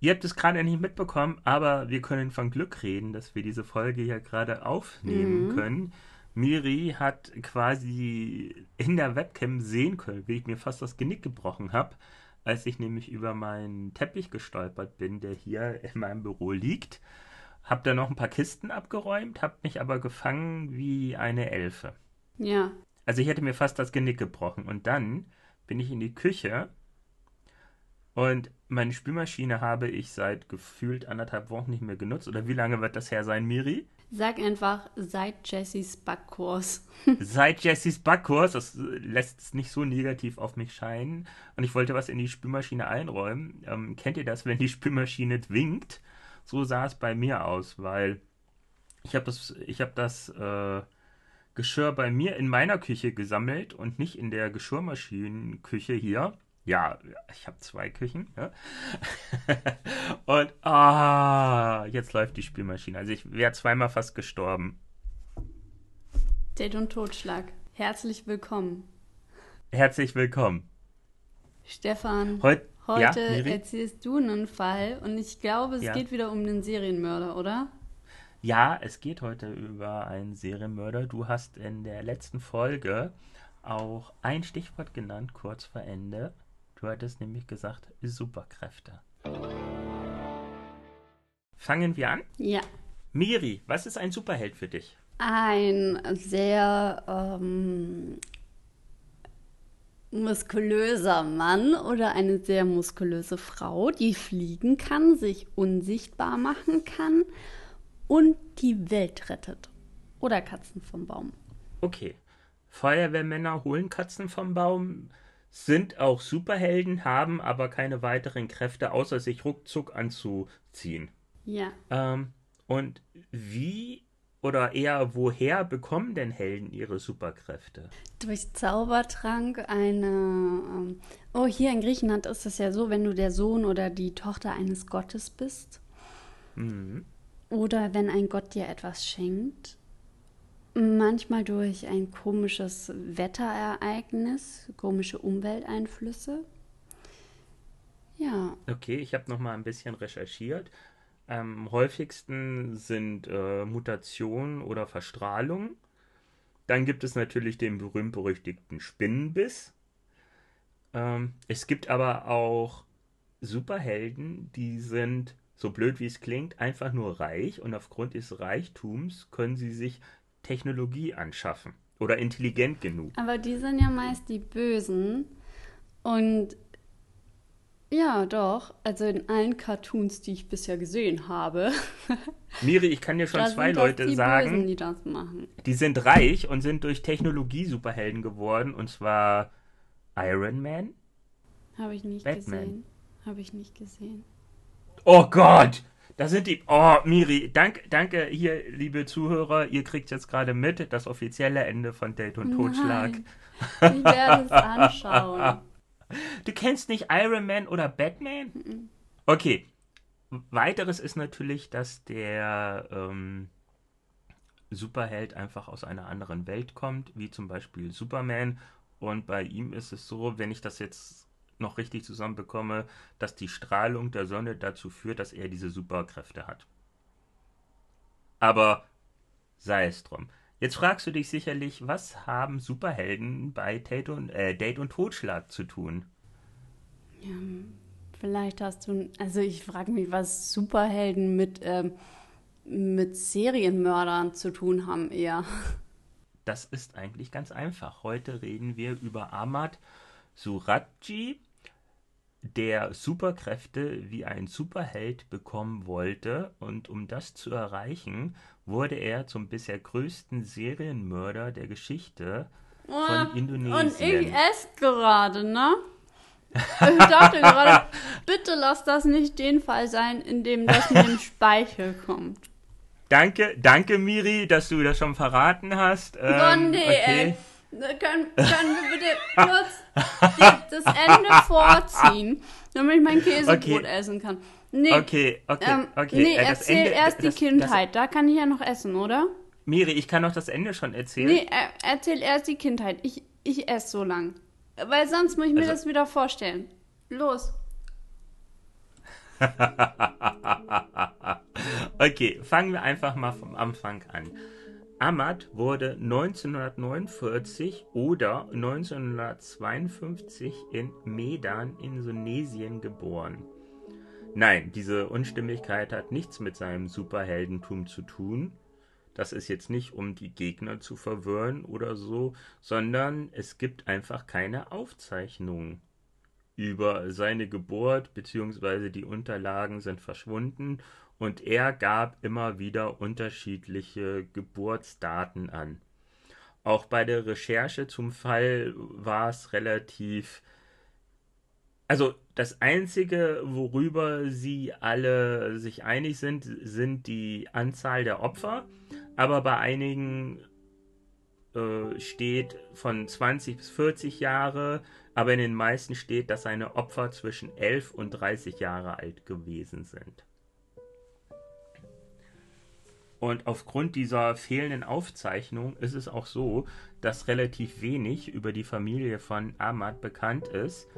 Ihr habt es gerade nicht mitbekommen, aber wir können von Glück reden, dass wir diese Folge ja gerade aufnehmen mhm. können. Miri hat quasi in der Webcam sehen können, wie ich mir fast das Genick gebrochen habe, als ich nämlich über meinen Teppich gestolpert bin, der hier in meinem Büro liegt. Hab da noch ein paar Kisten abgeräumt, hab mich aber gefangen wie eine Elfe. Ja. Also ich hätte mir fast das Genick gebrochen. Und dann bin ich in die Küche und meine Spülmaschine habe ich seit gefühlt anderthalb Wochen nicht mehr genutzt. Oder wie lange wird das her sein, Miri? Sag einfach seit Jessys Backkurs. seit Jessys Backkurs, das lässt es nicht so negativ auf mich scheinen. Und ich wollte was in die Spülmaschine einräumen. Ähm, kennt ihr das, wenn die Spülmaschine winkt? So sah es bei mir aus, weil ich habe das, ich habe das äh, Geschirr bei mir in meiner Küche gesammelt und nicht in der Geschirrmaschinenküche hier. Ja, ich habe zwei Küchen. Ja. und ah, jetzt läuft die Spielmaschine. Also ich wäre zweimal fast gestorben. Date und Totschlag. Herzlich willkommen. Herzlich willkommen. Stefan, Heut, heute ja, erzählst du einen Fall und ich glaube, es ja. geht wieder um den Serienmörder, oder? Ja, es geht heute über einen Serienmörder. Du hast in der letzten Folge auch ein Stichwort genannt, kurz vor Ende. Du hattest nämlich gesagt, Superkräfte. Fangen wir an? Ja. Miri, was ist ein Superheld für dich? Ein sehr ähm, muskulöser Mann oder eine sehr muskulöse Frau, die fliegen kann, sich unsichtbar machen kann und die Welt rettet. Oder Katzen vom Baum. Okay. Feuerwehrmänner holen Katzen vom Baum sind auch Superhelden, haben aber keine weiteren Kräfte, außer sich ruckzuck anzuziehen. Ja. Ähm, und wie oder eher woher bekommen denn Helden ihre Superkräfte? Durch Zaubertrank eine. Ähm, oh, hier in Griechenland ist es ja so, wenn du der Sohn oder die Tochter eines Gottes bist. Mhm. Oder wenn ein Gott dir etwas schenkt. Manchmal durch ein komisches Wetterereignis, komische Umwelteinflüsse. Ja. Okay, ich habe noch mal ein bisschen recherchiert. Am häufigsten sind äh, Mutationen oder Verstrahlung. Dann gibt es natürlich den berühmt-berüchtigten Spinnenbiss. Ähm, es gibt aber auch Superhelden, die sind, so blöd wie es klingt, einfach nur reich und aufgrund des Reichtums können sie sich Technologie anschaffen oder intelligent genug. Aber die sind ja meist die Bösen. Und ja, doch. Also in allen Cartoons, die ich bisher gesehen habe. Miri, ich kann dir schon zwei Leute die sagen, Bösen, die das machen. Die sind reich und sind durch Technologie Superhelden geworden. Und zwar Iron Man. Habe ich nicht Batman. gesehen. Habe ich nicht gesehen. Oh Gott! Da sind die. Oh, Miri, danke, danke hier, liebe Zuhörer. Ihr kriegt jetzt gerade mit das offizielle Ende von Date und Totschlag. Nein, ich werde es anschauen. Du kennst nicht Iron Man oder Batman? Okay. Weiteres ist natürlich, dass der ähm, Superheld einfach aus einer anderen Welt kommt, wie zum Beispiel Superman. Und bei ihm ist es so, wenn ich das jetzt noch richtig zusammenbekomme, dass die Strahlung der Sonne dazu führt, dass er diese Superkräfte hat. Aber sei es drum. Jetzt fragst du dich sicherlich, was haben Superhelden bei Date und, äh, Date und Totschlag zu tun? Ja, vielleicht hast du. Also, ich frage mich, was Superhelden mit, ähm, mit Serienmördern zu tun haben, eher. Das ist eigentlich ganz einfach. Heute reden wir über Ahmad Suraji, der Superkräfte wie ein Superheld bekommen wollte und um das zu erreichen, wurde er zum bisher größten Serienmörder der Geschichte von Indonesien. Und ich esse gerade, ne? Ich dachte gerade, bitte lass das nicht den Fall sein, in dem das mit dem Speichel kommt. Danke, danke Miri, dass du das schon verraten hast. Ähm, oh nee, okay. ey. Können, können wir bitte kurz das Ende vorziehen, damit ich mein Käsebrot okay. essen kann? Nee, okay, okay, ähm, okay. Nee, äh, erzähl Ende, erst das, die Kindheit, das, da kann ich ja noch essen, oder? Miri, ich kann noch das Ende schon erzählen. Nee, erzähl erst die Kindheit. Ich, ich esse so lang. Weil sonst muss ich mir also, das wieder vorstellen. Los. okay, fangen wir einfach mal vom Anfang an. Ahmad wurde 1949 oder 1952 in Medan, Indonesien geboren. Nein, diese Unstimmigkeit hat nichts mit seinem Superheldentum zu tun. Das ist jetzt nicht, um die Gegner zu verwirren oder so, sondern es gibt einfach keine Aufzeichnungen über seine Geburt, beziehungsweise die Unterlagen sind verschwunden und er gab immer wieder unterschiedliche Geburtsdaten an. Auch bei der Recherche zum Fall war es relativ. Also das Einzige, worüber sie alle sich einig sind, sind die Anzahl der Opfer aber bei einigen äh, steht von 20 bis 40 Jahre, aber in den meisten steht, dass seine Opfer zwischen 11 und 30 Jahre alt gewesen sind. Und aufgrund dieser fehlenden Aufzeichnung ist es auch so, dass relativ wenig über die Familie von Ahmad bekannt ist.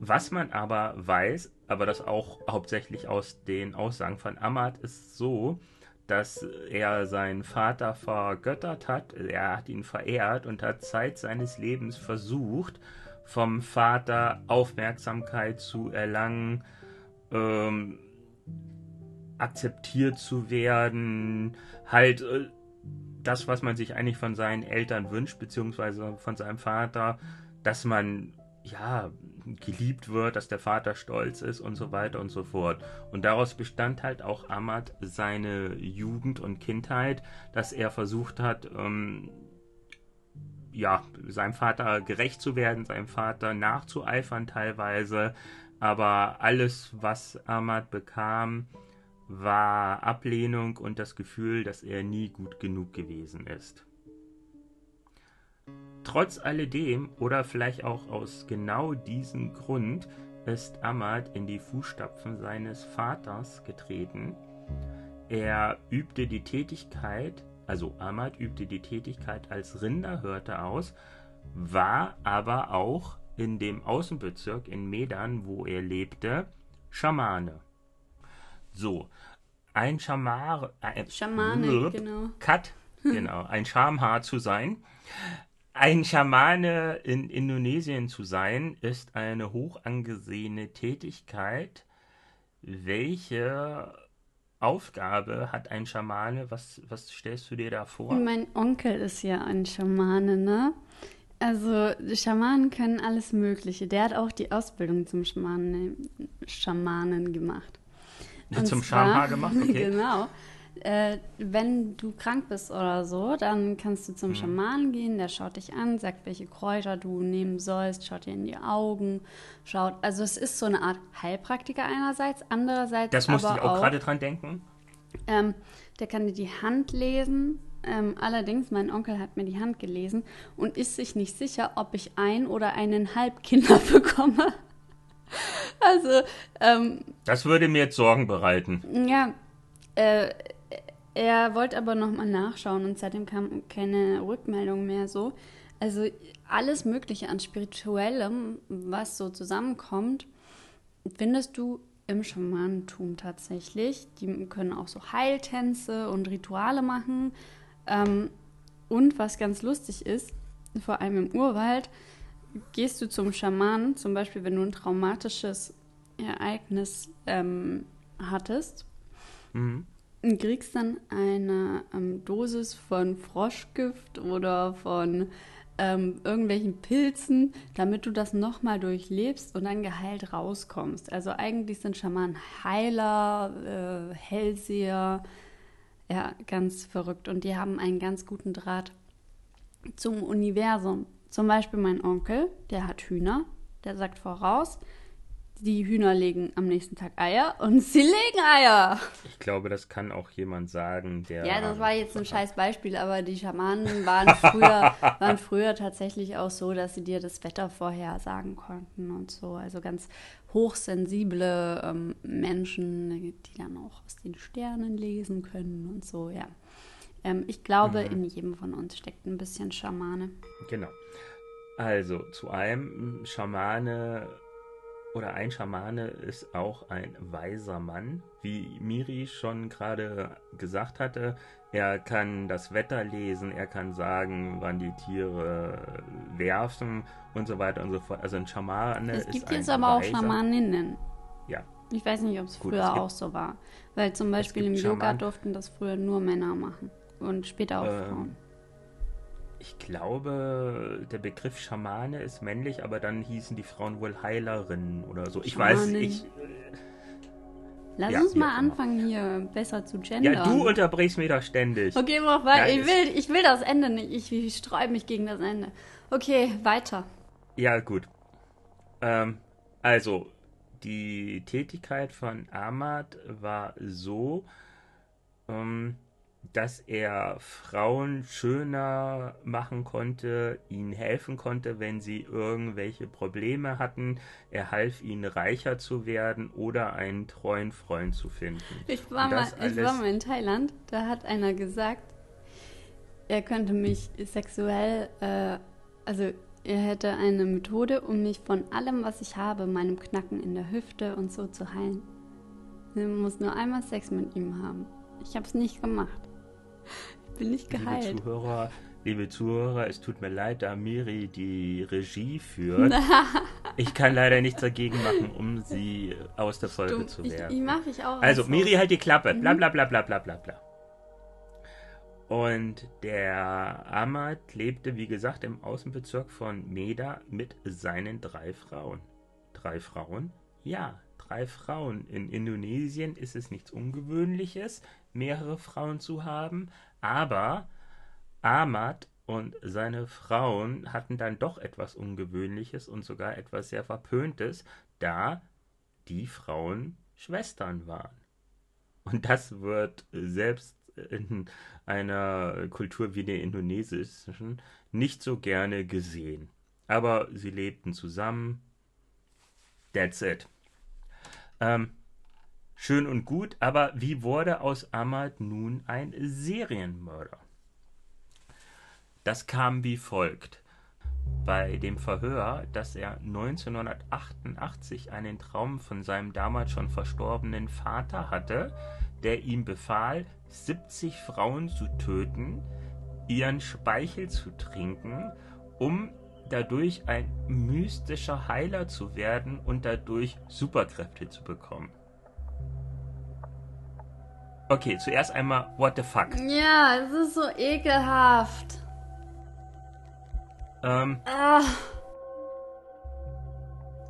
Was man aber weiß, aber das auch hauptsächlich aus den Aussagen von Ahmad, ist so, dass er seinen Vater vergöttert hat. Er hat ihn verehrt und hat Zeit seines Lebens versucht, vom Vater Aufmerksamkeit zu erlangen, ähm, akzeptiert zu werden, halt äh, das, was man sich eigentlich von seinen Eltern wünscht, beziehungsweise von seinem Vater, dass man ja geliebt wird, dass der Vater stolz ist und so weiter und so fort. Und daraus bestand halt auch Ahmad seine Jugend und Kindheit, dass er versucht hat, ähm, ja, seinem Vater gerecht zu werden, seinem Vater nachzueifern teilweise. Aber alles, was Ahmad bekam, war Ablehnung und das Gefühl, dass er nie gut genug gewesen ist. Trotz alledem oder vielleicht auch aus genau diesem Grund ist Ahmad in die Fußstapfen seines Vaters getreten. Er übte die Tätigkeit, also Ahmad übte die Tätigkeit als Rinderhirte aus, war aber auch in dem Außenbezirk in Medan, wo er lebte, Schamane. So, ein Schamar, äh, Schamane, genau. Cut, genau, ein Schamhaar zu sein, ein Schamane in Indonesien zu sein, ist eine hoch angesehene Tätigkeit. Welche Aufgabe hat ein Schamane? Was, was stellst du dir da vor? Mein Onkel ist ja ein Schamane, ne? Also, Schamanen können alles Mögliche. Der hat auch die Ausbildung zum Schamanen, Schamanen gemacht. Und zum Schamhaar gemacht? Okay. Genau äh, wenn du krank bist oder so, dann kannst du zum mhm. Schamanen gehen, der schaut dich an, sagt, welche Kräuter du nehmen sollst, schaut dir in die Augen, schaut, also es ist so eine Art Heilpraktiker einerseits, andererseits Das musste ich auch, auch gerade dran denken. Ähm, der kann dir die Hand lesen, ähm, allerdings, mein Onkel hat mir die Hand gelesen und ist sich nicht sicher, ob ich ein oder eineinhalb Kinder bekomme. also, ähm, Das würde mir jetzt Sorgen bereiten. Ja, äh, er wollte aber nochmal nachschauen und seitdem kam keine Rückmeldung mehr so. Also alles Mögliche an Spirituellem, was so zusammenkommt, findest du im Schamanentum tatsächlich. Die können auch so Heiltänze und Rituale machen. Ähm, und was ganz lustig ist, vor allem im Urwald, gehst du zum Schamanen, zum Beispiel wenn du ein traumatisches Ereignis ähm, hattest. Mhm und kriegst dann eine ähm, Dosis von Froschgift oder von ähm, irgendwelchen Pilzen, damit du das nochmal durchlebst und dann geheilt rauskommst. Also eigentlich sind Schamanen Heiler, äh, Hellseher, ja, ganz verrückt. Und die haben einen ganz guten Draht zum Universum. Zum Beispiel mein Onkel, der hat Hühner Der sagt voraus, die Hühner legen am nächsten Tag Eier und sie legen Eier. Ich glaube, das kann auch jemand sagen, der. Ja, das war jetzt ein scheiß Beispiel, aber die Schamanen waren früher, waren früher tatsächlich auch so, dass sie dir das Wetter vorher sagen konnten und so. Also ganz hochsensible ähm, Menschen, die dann auch aus den Sternen lesen können und so, ja. Ähm, ich glaube, mhm. in jedem von uns steckt ein bisschen Schamane. Genau. Also, zu einem Schamane oder ein Schamane ist auch ein weiser Mann, wie Miri schon gerade gesagt hatte. Er kann das Wetter lesen, er kann sagen, wann die Tiere werfen und so weiter und so fort. Also ein Schamane ist Es gibt jetzt aber auch Schamaninnen. Ja. Ich weiß nicht, ob es früher auch so war. Weil zum Beispiel im Yoga Schaman durften das früher nur Männer machen und später auch ähm, Frauen. Ich glaube, der Begriff Schamane ist männlich, aber dann hießen die Frauen wohl Heilerinnen oder so. Ich Schamanin. weiß, ich. Äh, Lass ja, uns mal anfangen, hier besser zu gendern. Ja, du unterbrichst mich doch ständig. Okay, mach weiter. Ja, ich, will, ich will das Ende nicht. Ich, ich sträube mich gegen das Ende. Okay, weiter. Ja, gut. Ähm, also, die Tätigkeit von Ahmad war so, ähm, dass er Frauen schöner machen konnte, ihnen helfen konnte, wenn sie irgendwelche Probleme hatten. Er half ihnen reicher zu werden oder einen treuen Freund zu finden. Ich war, mal, ich war mal in Thailand, da hat einer gesagt, er könnte mich sexuell, äh, also er hätte eine Methode, um mich von allem, was ich habe, meinem Knacken in der Hüfte und so zu heilen. Man muss nur einmal Sex mit ihm haben. Ich habe es nicht gemacht. Ich bin nicht geheilt. Liebe Zuhörer, liebe Zuhörer, es tut mir leid, da Miri die Regie führt. ich kann leider nichts dagegen machen, um sie aus der Folge Stimmt, zu werden. Ich, ich mache ich auch. Also, Miri, halt die Klappe. Bla bla bla bla bla bla bla. Und der Ahmad lebte, wie gesagt, im Außenbezirk von Meda mit seinen drei Frauen. Drei Frauen? Ja, drei Frauen. In Indonesien ist es nichts Ungewöhnliches mehrere Frauen zu haben, aber Ahmad und seine Frauen hatten dann doch etwas Ungewöhnliches und sogar etwas sehr Verpöntes, da die Frauen Schwestern waren. Und das wird selbst in einer Kultur wie der indonesischen nicht so gerne gesehen. Aber sie lebten zusammen. That's it. Ähm, Schön und gut, aber wie wurde aus Ahmad nun ein Serienmörder? Das kam wie folgt. Bei dem Verhör, dass er 1988 einen Traum von seinem damals schon verstorbenen Vater hatte, der ihm befahl, 70 Frauen zu töten, ihren Speichel zu trinken, um dadurch ein mystischer Heiler zu werden und dadurch Superkräfte zu bekommen. Okay, zuerst einmal, what the fuck? Ja, es ist so ekelhaft. Ähm. Ah.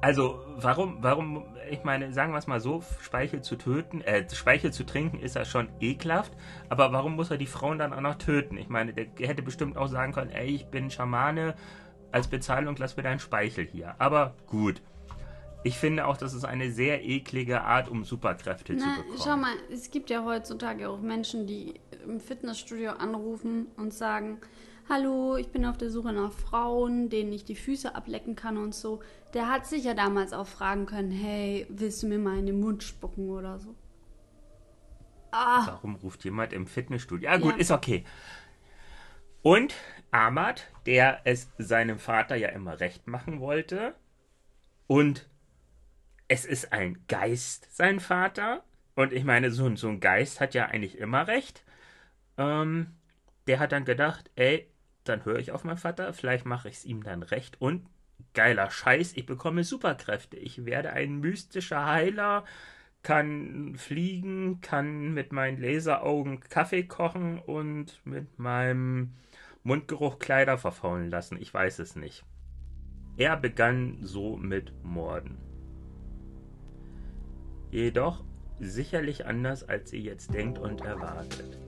Also, warum, warum, ich meine, sagen wir es mal so, Speichel zu töten, äh, Speichel zu trinken ist ja schon ekelhaft, aber warum muss er die Frauen dann auch noch töten? Ich meine, der hätte bestimmt auch sagen können, ey, ich bin Schamane, als Bezahlung lass mir deinen Speichel hier. Aber gut. Ich finde auch, das ist eine sehr eklige Art, um Superkräfte Na, zu bekommen. Schau mal, es gibt ja heutzutage auch Menschen, die im Fitnessstudio anrufen und sagen, hallo, ich bin auf der Suche nach Frauen, denen ich die Füße ablecken kann und so. Der hat sicher damals auch fragen können, hey, willst du mir mal in den Mund spucken oder so. Ah. Warum ruft jemand im Fitnessstudio? Ja gut, ja. ist okay. Und Ahmad, der es seinem Vater ja immer recht machen wollte und es ist ein Geist, sein Vater. Und ich meine, so, so ein Geist hat ja eigentlich immer recht. Ähm, der hat dann gedacht, ey, dann höre ich auf meinen Vater, vielleicht mache ich es ihm dann recht. Und geiler Scheiß, ich bekomme Superkräfte. Ich werde ein mystischer Heiler, kann fliegen, kann mit meinen Laseraugen Kaffee kochen und mit meinem Mundgeruch Kleider verfaulen lassen. Ich weiß es nicht. Er begann so mit Morden. Jedoch sicherlich anders, als ihr jetzt denkt und erwartet.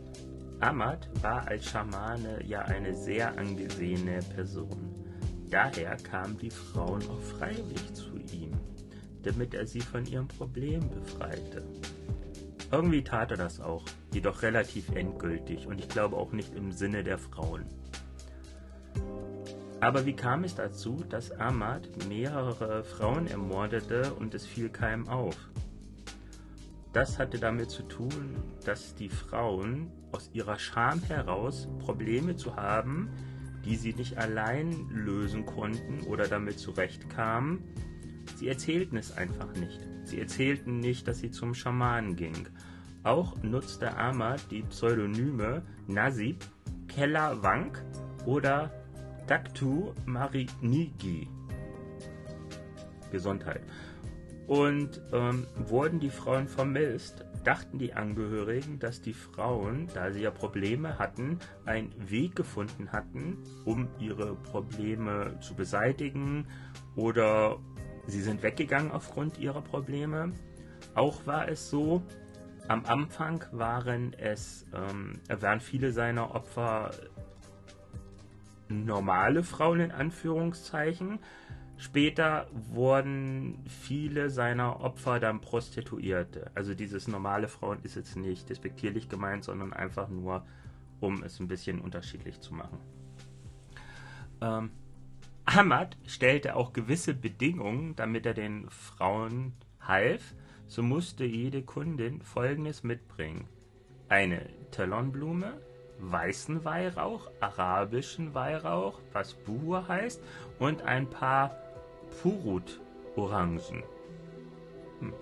Ahmad war als Schamane ja eine sehr angesehene Person. Daher kamen die Frauen auch freiwillig zu ihm, damit er sie von ihrem Problem befreite. Irgendwie tat er das auch, jedoch relativ endgültig und ich glaube auch nicht im Sinne der Frauen. Aber wie kam es dazu, dass Ahmad mehrere Frauen ermordete und es fiel keinem auf? Das hatte damit zu tun, dass die Frauen aus ihrer Scham heraus Probleme zu haben, die sie nicht allein lösen konnten oder damit zurechtkamen, sie erzählten es einfach nicht. Sie erzählten nicht, dass sie zum Schamanen ging. Auch nutzte Ahmad die Pseudonyme Nasib, Keller Wank oder Daktu Marinigi. Gesundheit. Und ähm, wurden die Frauen vermisst, dachten die Angehörigen, dass die Frauen, da sie ja Probleme hatten, einen Weg gefunden hatten, um ihre Probleme zu beseitigen oder sie sind weggegangen aufgrund ihrer Probleme. Auch war es so, am Anfang waren es, ähm, waren viele seiner Opfer normale Frauen in Anführungszeichen. Später wurden viele seiner Opfer dann Prostituierte. Also dieses normale Frauen ist jetzt nicht despektierlich gemeint, sondern einfach nur, um es ein bisschen unterschiedlich zu machen. Ähm, Ahmad stellte auch gewisse Bedingungen, damit er den Frauen half. So musste jede Kundin Folgendes mitbringen. Eine Talonblume, weißen Weihrauch, arabischen Weihrauch, was Buhr heißt, und ein paar Purut-Orangen. Hm.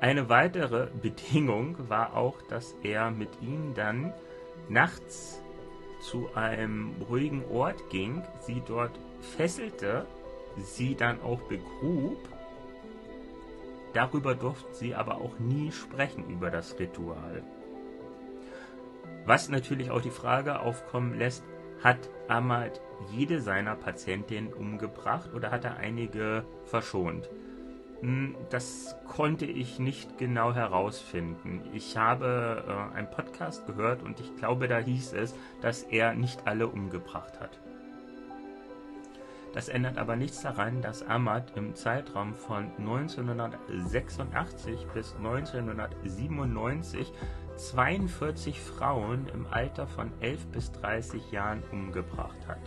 Eine weitere Bedingung war auch, dass er mit ihnen dann nachts zu einem ruhigen Ort ging, sie dort fesselte, sie dann auch begrub. Darüber durften sie aber auch nie sprechen über das Ritual. Was natürlich auch die Frage aufkommen lässt, hat Ahmad jede seiner Patientinnen umgebracht oder hat er einige verschont? Hm, das konnte ich nicht genau herausfinden. Ich habe äh, einen Podcast gehört und ich glaube, da hieß es, dass er nicht alle umgebracht hat. Das ändert aber nichts daran, dass Ahmad im Zeitraum von 1986 bis 1997 42 Frauen im Alter von 11 bis 30 Jahren umgebracht hat.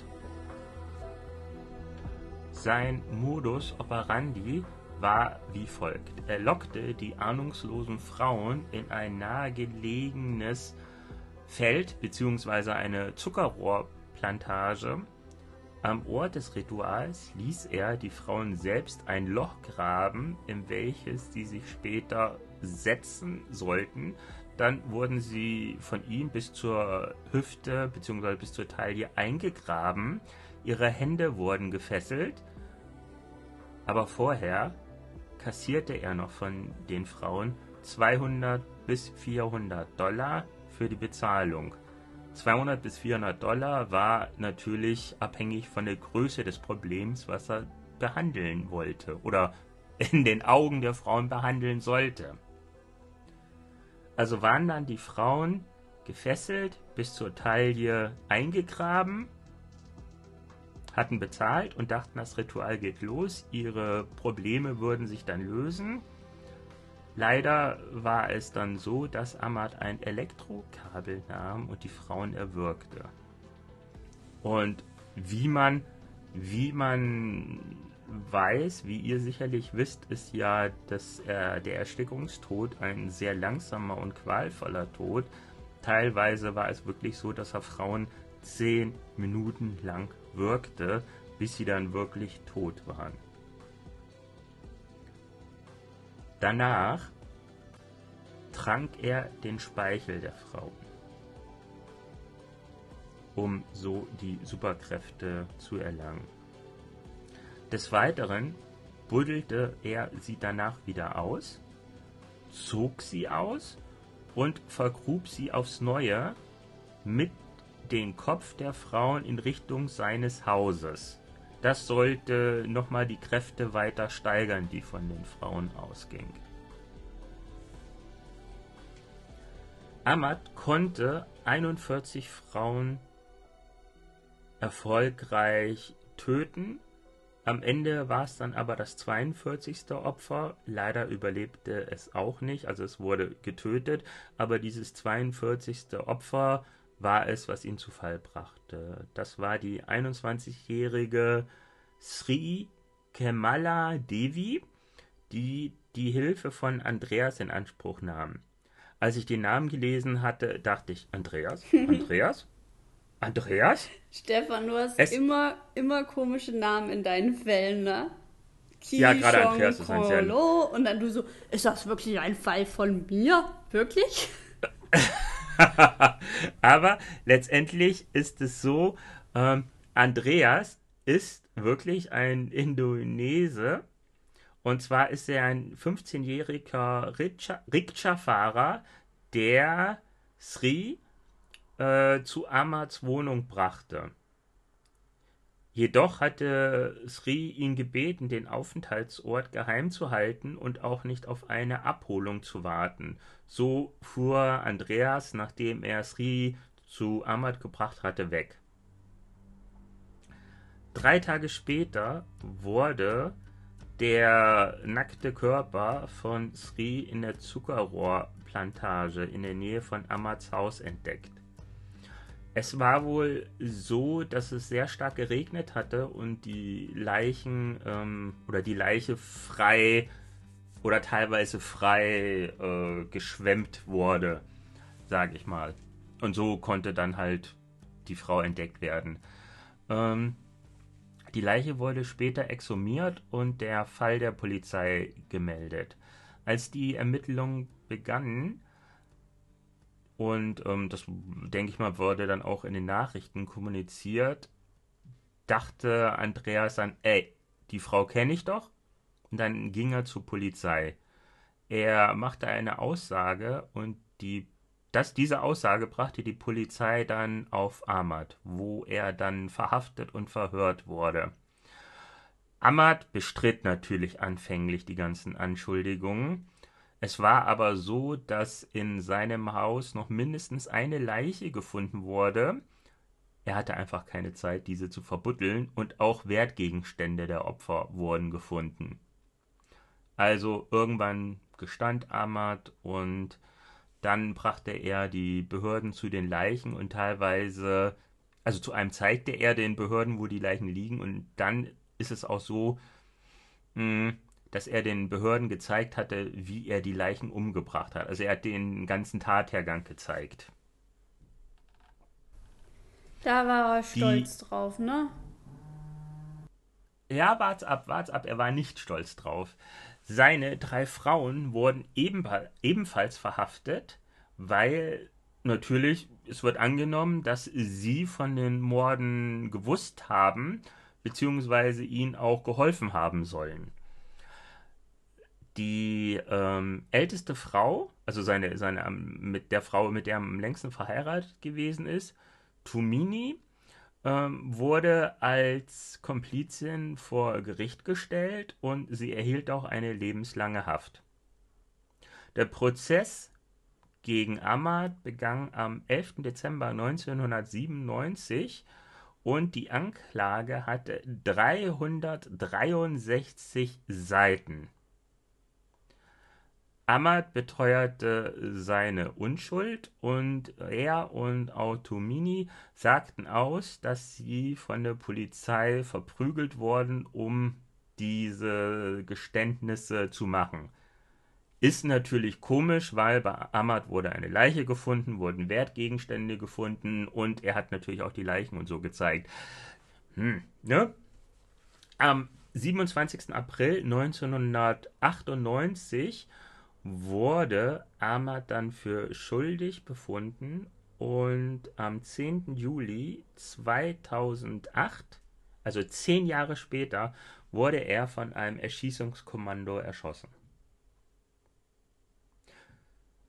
Sein Modus operandi war wie folgt. Er lockte die ahnungslosen Frauen in ein nahegelegenes Feld bzw. eine Zuckerrohrplantage. Am Ort des Rituals ließ er die Frauen selbst ein Loch graben, in welches sie sich später setzen sollten, dann wurden sie von ihm bis zur Hüfte bzw. bis zur Taille eingegraben. Ihre Hände wurden gefesselt. Aber vorher kassierte er noch von den Frauen 200 bis 400 Dollar für die Bezahlung. 200 bis 400 Dollar war natürlich abhängig von der Größe des Problems, was er behandeln wollte oder in den Augen der Frauen behandeln sollte. Also waren dann die Frauen gefesselt, bis zur Taille eingegraben, hatten bezahlt und dachten, das Ritual geht los, ihre Probleme würden sich dann lösen. Leider war es dann so, dass Ahmad ein Elektrokabel nahm und die Frauen erwürgte. Und wie man, wie man weiß, wie ihr sicherlich wisst, ist ja dass, äh, der Erstickungstod ein sehr langsamer und qualvoller Tod. Teilweise war es wirklich so, dass er Frauen zehn Minuten lang wirkte, bis sie dann wirklich tot waren. Danach trank er den Speichel der Frauen, um so die Superkräfte zu erlangen. Des Weiteren buddelte er sie danach wieder aus, zog sie aus und vergrub sie aufs Neue mit dem Kopf der Frauen in Richtung seines Hauses. Das sollte nochmal die Kräfte weiter steigern, die von den Frauen ausgingen. Ahmad konnte 41 Frauen erfolgreich töten Am Ende war es dann aber das 42. Opfer. Leider überlebte es auch nicht, also es wurde getötet. Aber dieses 42. Opfer war es, was ihn zu Fall brachte. Das war die 21-jährige Sri Kemala Devi, die die Hilfe von Andreas in Anspruch nahm. Als ich den Namen gelesen hatte, dachte ich, Andreas? Andreas? Andreas? Stefan, du hast es immer, immer komische Namen in deinen Fällen, ne? Ki ja, gerade Andreas ist ein sehr... Und dann du so, ist das wirklich ein Fall von mir? Wirklich? Aber letztendlich ist es so, ähm, Andreas ist wirklich ein Indonese. Und zwar ist er ein 15-jähriger Rikscha-Fahrer, der Sri äh, zu Amats Wohnung brachte. Jedoch hatte Sri ihn gebeten, den Aufenthaltsort geheim zu halten und auch nicht auf eine Abholung zu warten. So fuhr Andreas, nachdem er Sri zu Amat gebracht hatte, weg. Drei Tage später wurde der nackte Körper von Sri in der Zuckerrohrplantage in der Nähe von Amats Haus entdeckt. Es war wohl so, dass es sehr stark geregnet hatte und die Leichen ähm, oder die Leiche frei oder teilweise frei äh, geschwemmt wurde, sage ich mal. Und so konnte dann halt die Frau entdeckt werden. Ähm, die Leiche wurde später exhumiert und der Fall der Polizei gemeldet. Als die Ermittlungen begannen, und ähm, das, denke ich mal, wurde dann auch in den Nachrichten kommuniziert. Dachte Andreas dann, ey, die Frau kenne ich doch. Und dann ging er zur Polizei. Er machte eine Aussage und die, das, diese Aussage brachte die Polizei dann auf Ahmad, wo er dann verhaftet und verhört wurde. Ahmad bestritt natürlich anfänglich die ganzen Anschuldigungen es war aber so, dass in seinem Haus noch mindestens eine Leiche gefunden wurde. Er hatte einfach keine Zeit, diese zu verbuddeln, und auch Wertgegenstände der Opfer wurden gefunden. Also irgendwann gestand Ahmad und dann brachte er die Behörden zu den Leichen und teilweise, also zu einem zeigte er den Behörden, wo die Leichen liegen und dann ist es auch so, mh, hm, dass er den Behörden gezeigt hatte, wie er die Leichen umgebracht hat. Also er hat den ganzen Tathergang gezeigt. Da war er stolz die, drauf, ne? Ja, wart's ab, wart's ab. Er war nicht stolz drauf. Seine drei Frauen wurden ebenfalls verhaftet, weil natürlich, es wird angenommen, dass sie von den Morden gewusst haben, beziehungsweise ihnen auch geholfen haben sollen die ähm, älteste Frau, also seine, seine mit der Frau, mit der er am längsten verheiratet gewesen ist, Tumini, ähm, wurde als Komplizin vor Gericht gestellt und sie erhielt auch eine lebenslange Haft. Der Prozess gegen Ahmad begann am 11. Dezember 1997 und die Anklage hatte 363 Seiten. Ahmad beteuerte seine Unschuld und er und Automini sagten aus, dass sie von der Polizei verprügelt wurden, um diese Geständnisse zu machen. Ist natürlich komisch, weil bei Ahmad wurde eine Leiche gefunden, wurden Wertgegenstände gefunden und er hat natürlich auch die Leichen und so gezeigt. Hm, ne? Am 27. April 1998 wurde Ahmad dann für schuldig befunden und am 10. Juli 2008, also zehn Jahre später, wurde er von einem Erschießungskommando erschossen.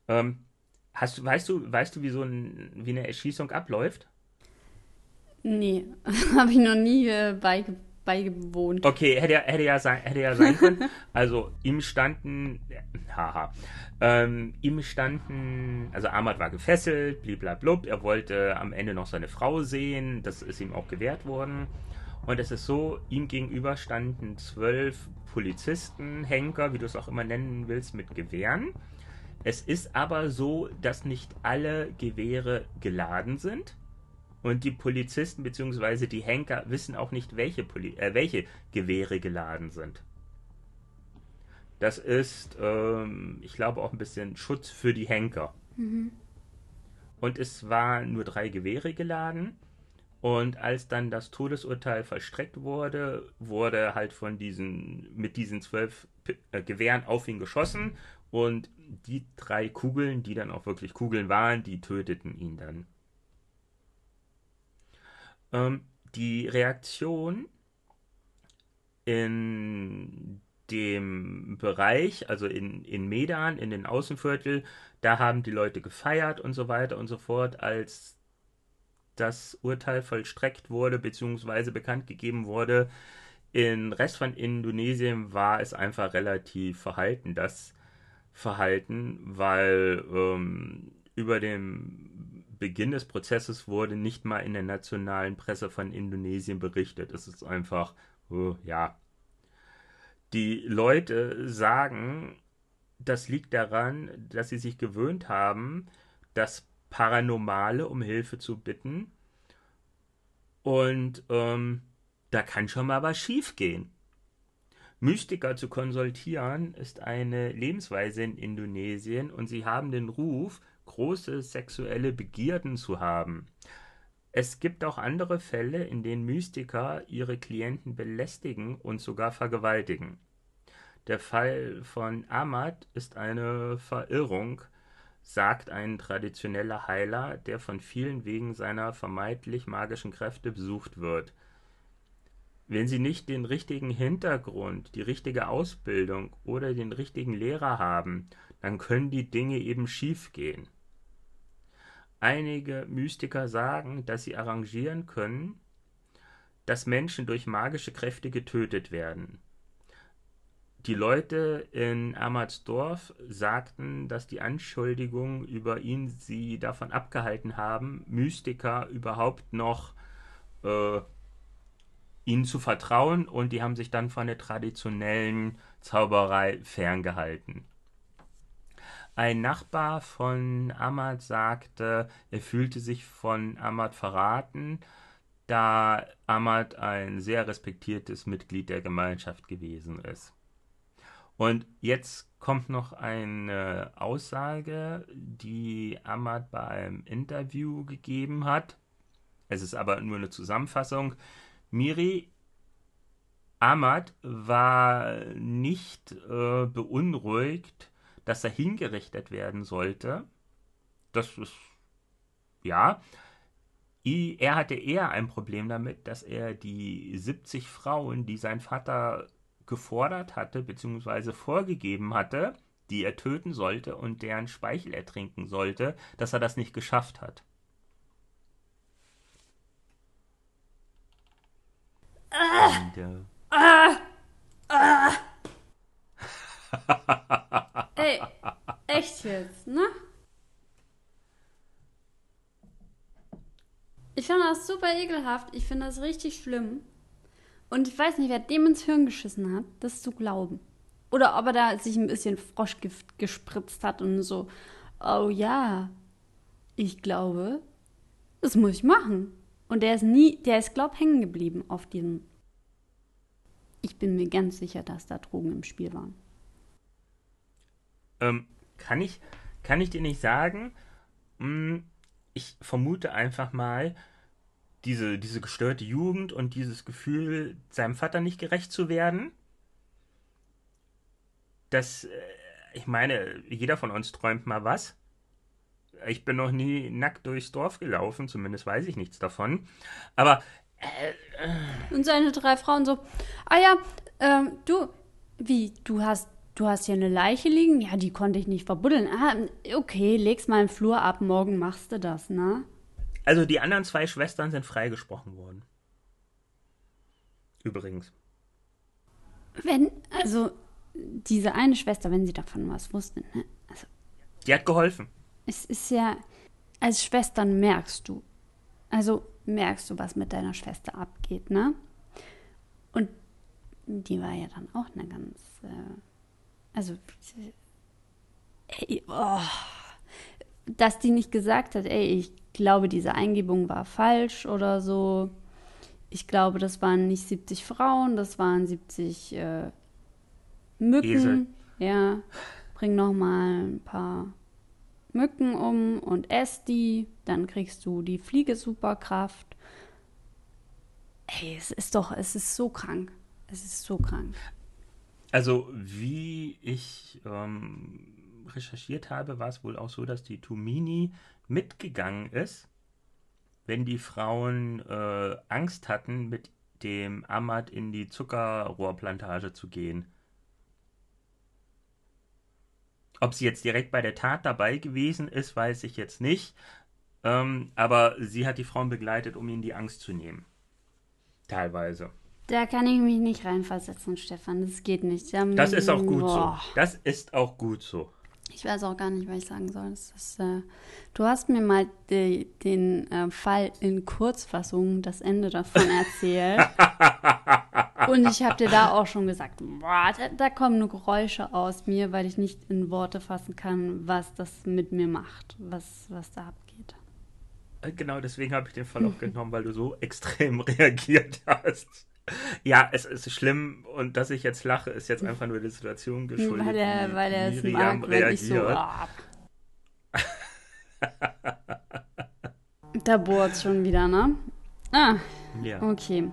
Ähm, hast, weißt, du, weißt du, wie so ein, wie eine Erschießung abläuft? Nee, habe ich noch nie äh, beigebracht beigewohnt. Okay, hätte ja, hätte ja, sein, hätte ja sein können. Also ihm standen, haha, ähm, ihm standen, also Ahmad war gefesselt, bliblablub, er wollte am Ende noch seine Frau sehen, das ist ihm auch gewährt worden. Und es ist so, ihm gegenüber standen zwölf Polizisten, Henker, wie du es auch immer nennen willst, mit Gewehren. Es ist aber so, dass nicht alle Gewehre geladen sind. Und die Polizisten bzw. die Henker wissen auch nicht, welche, Poli äh, welche Gewehre geladen sind. Das ist, ähm, ich glaube, auch ein bisschen Schutz für die Henker. Mhm. Und es waren nur drei Gewehre geladen. Und als dann das Todesurteil vollstreckt wurde, wurde halt von diesen, mit diesen zwölf äh, Gewehren auf ihn geschossen. Und die drei Kugeln, die dann auch wirklich Kugeln waren, die töteten ihn dann. Ähm, die Reaktion in dem Bereich, also in, in Medan, in den Außenviertel, da haben die Leute gefeiert und so weiter und so fort, als das Urteil vollstreckt wurde, beziehungsweise bekannt gegeben wurde. Im Rest von Indonesien war es einfach relativ verhalten, das Verhalten, weil ähm, über den Beginn des Prozesses wurde nicht mal in der nationalen Presse von Indonesien berichtet. Es ist einfach, oh, ja. Die Leute sagen, das liegt daran, dass sie sich gewöhnt haben, das Paranormale um Hilfe zu bitten. Und ähm, da kann schon mal was schiefgehen. Mystiker zu konsultieren ist eine Lebensweise in Indonesien und sie haben den Ruf, große sexuelle Begierden zu haben. Es gibt auch andere Fälle, in denen Mystiker ihre Klienten belästigen und sogar vergewaltigen. Der Fall von Ahmad ist eine Verirrung, sagt ein traditioneller Heiler, der von vielen wegen seiner vermeintlich magischen Kräfte besucht wird. Wenn Sie nicht den richtigen Hintergrund, die richtige Ausbildung oder den richtigen Lehrer haben, dann können die Dinge eben schiefgehen. Einige Mystiker sagen, dass sie arrangieren können, dass Menschen durch magische Kräfte getötet werden. Die Leute in Ahmadsdorf sagten, dass die Anschuldigungen über ihn sie davon abgehalten haben, Mystiker überhaupt noch äh, ihnen zu vertrauen und die haben sich dann von der traditionellen Zauberei ferngehalten. Ein Nachbar von Ahmad sagte, er fühlte sich von Ahmad verraten, da Ahmad ein sehr respektiertes Mitglied der Gemeinschaft gewesen ist. Und jetzt kommt noch eine Aussage, die Ahmad bei einem Interview gegeben hat. Es ist aber nur eine Zusammenfassung. Miri Ahmad war nicht äh, beunruhigt, dass er hingerichtet werden sollte. Das ist ja. Er hatte eher ein Problem damit, dass er die 70 Frauen, die sein Vater gefordert hatte bzw. vorgegeben hatte, die er töten sollte und deren Speichel er trinken sollte, dass er das nicht geschafft hat. Ah, und, äh, ah, ah. Jetzt, ne? Ich finde das super ekelhaft. Ich finde das richtig schlimm. Und ich weiß nicht, wer dem ins Hirn geschissen hat, das zu glauben. Oder ob er da sich ein bisschen Froschgift gespritzt hat und so, oh ja, ich glaube, das muss ich machen. Und der ist nie, der ist, glaub, hängen geblieben auf diesem. Ich bin mir ganz sicher, dass da Drogen im Spiel waren. Ähm, kann ich, kann ich dir nicht sagen. Hm, ich vermute einfach mal, diese, diese gestörte Jugend und dieses Gefühl, seinem Vater nicht gerecht zu werden. Das, äh, ich meine, jeder von uns träumt mal was. Ich bin noch nie nackt durchs Dorf gelaufen, zumindest weiß ich nichts davon. Aber. Äh, äh. Und seine drei Frauen so: Ah ja, ähm, du, wie, du hast. Du hast hier eine Leiche liegen? Ja, die konnte ich nicht verbuddeln. Ah, okay, leg's mal im Flur ab, morgen machst du das, ne? Also die anderen zwei Schwestern sind freigesprochen worden. Übrigens. Wenn, also diese eine Schwester, wenn sie davon was wusste, ne? Also, die hat geholfen. Es ist ja, als Schwestern merkst du, also merkst du, was mit deiner Schwester abgeht, ne? die war ja dann auch eine ganz, äh, also, ey, oh, dass die nicht gesagt hat, ey, ich glaube, diese Eingebung war falsch oder so. Ich glaube, das waren nicht 70 Frauen, das waren 70 äh, Mücken. Esel. Ja, bring noch mal ein paar Mücken um und ess die, dann kriegst du die Fliegesuperkraft. Ey, es ist doch, es ist so krank. Es ist so krank. Also, wie ich ähm, recherchiert habe, war es wohl auch so, dass die Tumini mitgegangen ist, wenn die Frauen äh, Angst hatten, mit dem Amat in die Zuckerrohrplantage zu gehen. Ob sie jetzt direkt bei der Tat dabei gewesen ist, weiß ich jetzt nicht. Ähm, aber sie hat die Frauen begleitet, um ihnen die Angst zu nehmen. Teilweise. Da kann ich mich nicht reinversetzen, Stefan. Das geht nicht. Da, Das ist auch gut boah. so. Das ist auch gut so. Ich weiß auch gar nicht, was ich sagen soll. Ist, äh, du hast mir mal die, den äh, Fall in Kurzfassung, das Ende davon erzählt. Und ich habe dir da auch schon gesagt, boah, da, da kommen nur Geräusche aus mir, weil ich nicht in Worte fassen kann, was das mit mir macht, was, was da abgeht. Äh, Genau, deswegen habe ich den Fall auch genommen, weil du so extrem reagiert hast. Ja, es ist schlimm und dass ich jetzt lache, ist jetzt einfach nur der Situation geschuldet. Weil er, weil er es mag, ich so. reagiert. ah. da bohrt schon wieder, ne? Ah, Ja. okay.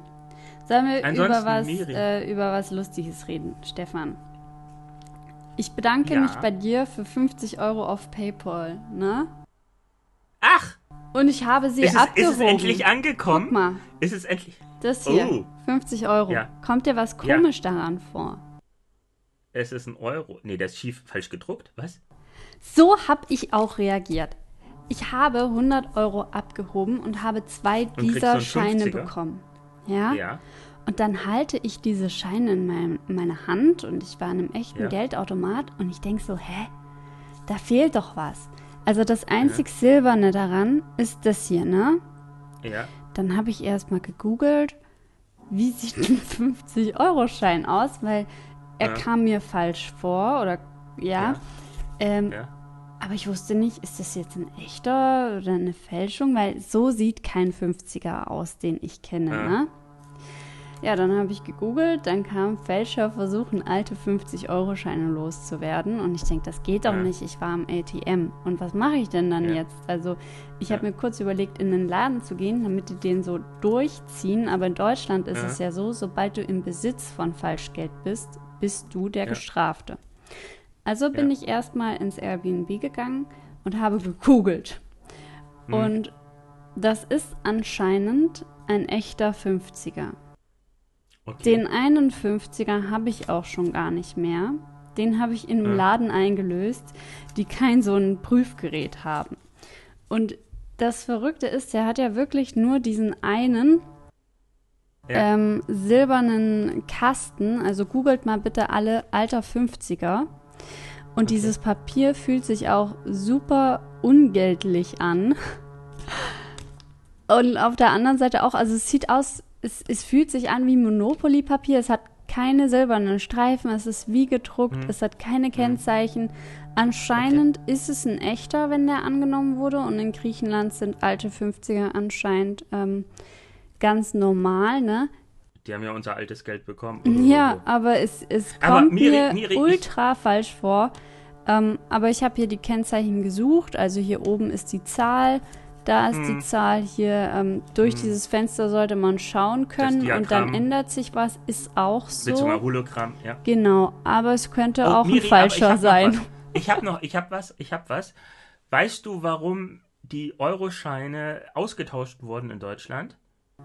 Sollen wir Ansonsten, über was, äh, über was Lustiges reden, Stefan? Ich bedanke Ja. mich bei dir für 50 Euro auf PayPal, ne? Ach, Und ich habe sie ist es, ist abgehoben. es endlich angekommen? Guck mal, Ist es endlich? das hier, Oh. 50 Euro. Ja. Kommt dir was Ja. komisch daran vor? Es ist ein Euro. Nee, der ist schief, falsch gedruckt. Was? So habe ich auch reagiert. Ich habe 100 Euro abgehoben und habe zwei kriegst dieser so Scheine 50er? bekommen. Ja? Ja. Und dann halte ich diese Scheine in meinem, meiner Hand und ich war an einem echten Ja. Geldautomat und ich denke so, hä? Da fehlt doch was. Also das einzig Silberne daran ist das hier, ne? Ja. Dann habe ich erstmal gegoogelt, wie sieht ein 50-Euro-Schein aus, weil er Ja. kam mir falsch vor oder ja. Ja. Ähm, Ja. aber ich wusste nicht, ist das jetzt ein echter oder eine Fälschung, weil so sieht kein 50er aus, den ich kenne, Ja. ne? Ja, dann habe ich gegoogelt, dann kam Fälscher versuchen, alte 50-Euro-Scheine loszuwerden. Und ich denke, das geht doch Ja. nicht, ich war am ATM. Und was mache ich denn dann Ja. jetzt? Also, ich Ja. habe mir kurz überlegt, in den Laden zu gehen, damit die den so durchziehen. Aber in Deutschland ist es ja so, sobald du im Besitz von Falschgeld bist, bist du der. Gestrafte. Also bin ich erstmal ins Airbnb gegangen und habe gegoogelt. Hm. Und das ist anscheinend ein echter 50er. Okay. Den 51er habe ich auch schon gar nicht mehr. Den habe ich in einem Ja. Laden eingelöst, die kein so ein Prüfgerät haben. Und das Verrückte ist, der hat ja wirklich nur diesen einen Ja. ähm, silbernen Kasten. Also googelt mal bitte alle alter 50er. Und Okay. dieses Papier fühlt sich auch super ungeltlich an. Und auf der anderen Seite auch, also es sieht aus, es, es fühlt sich an wie Monopoly-Papier. Es hat keine silbernen Streifen, es ist wie gedruckt, Mhm. es hat keine Kennzeichen. Anscheinend ist es ein echter, wenn der angenommen wurde. Und in Griechenland sind alte 50er anscheinend ähm, ganz normal, ne? Die haben ja unser altes Geld bekommen. Ja, aber es, es Aber kommt Miri- mir Miri, ultra falsch vor. Ähm, aber ich habe hier die Kennzeichen gesucht. Also hier oben ist die Zahl, da ist die Hm. Zahl. Hier ähm, durch dieses Fenster sollte man schauen können und dann ändert sich was. Ist auch so. Hologramm? Ja. Genau, aber es könnte Oh, auch Miri, ein falscher ich sein. Ich habe noch, ich habe was, ich habe was. Weißt du, warum die Euroscheine ausgetauscht wurden in Deutschland?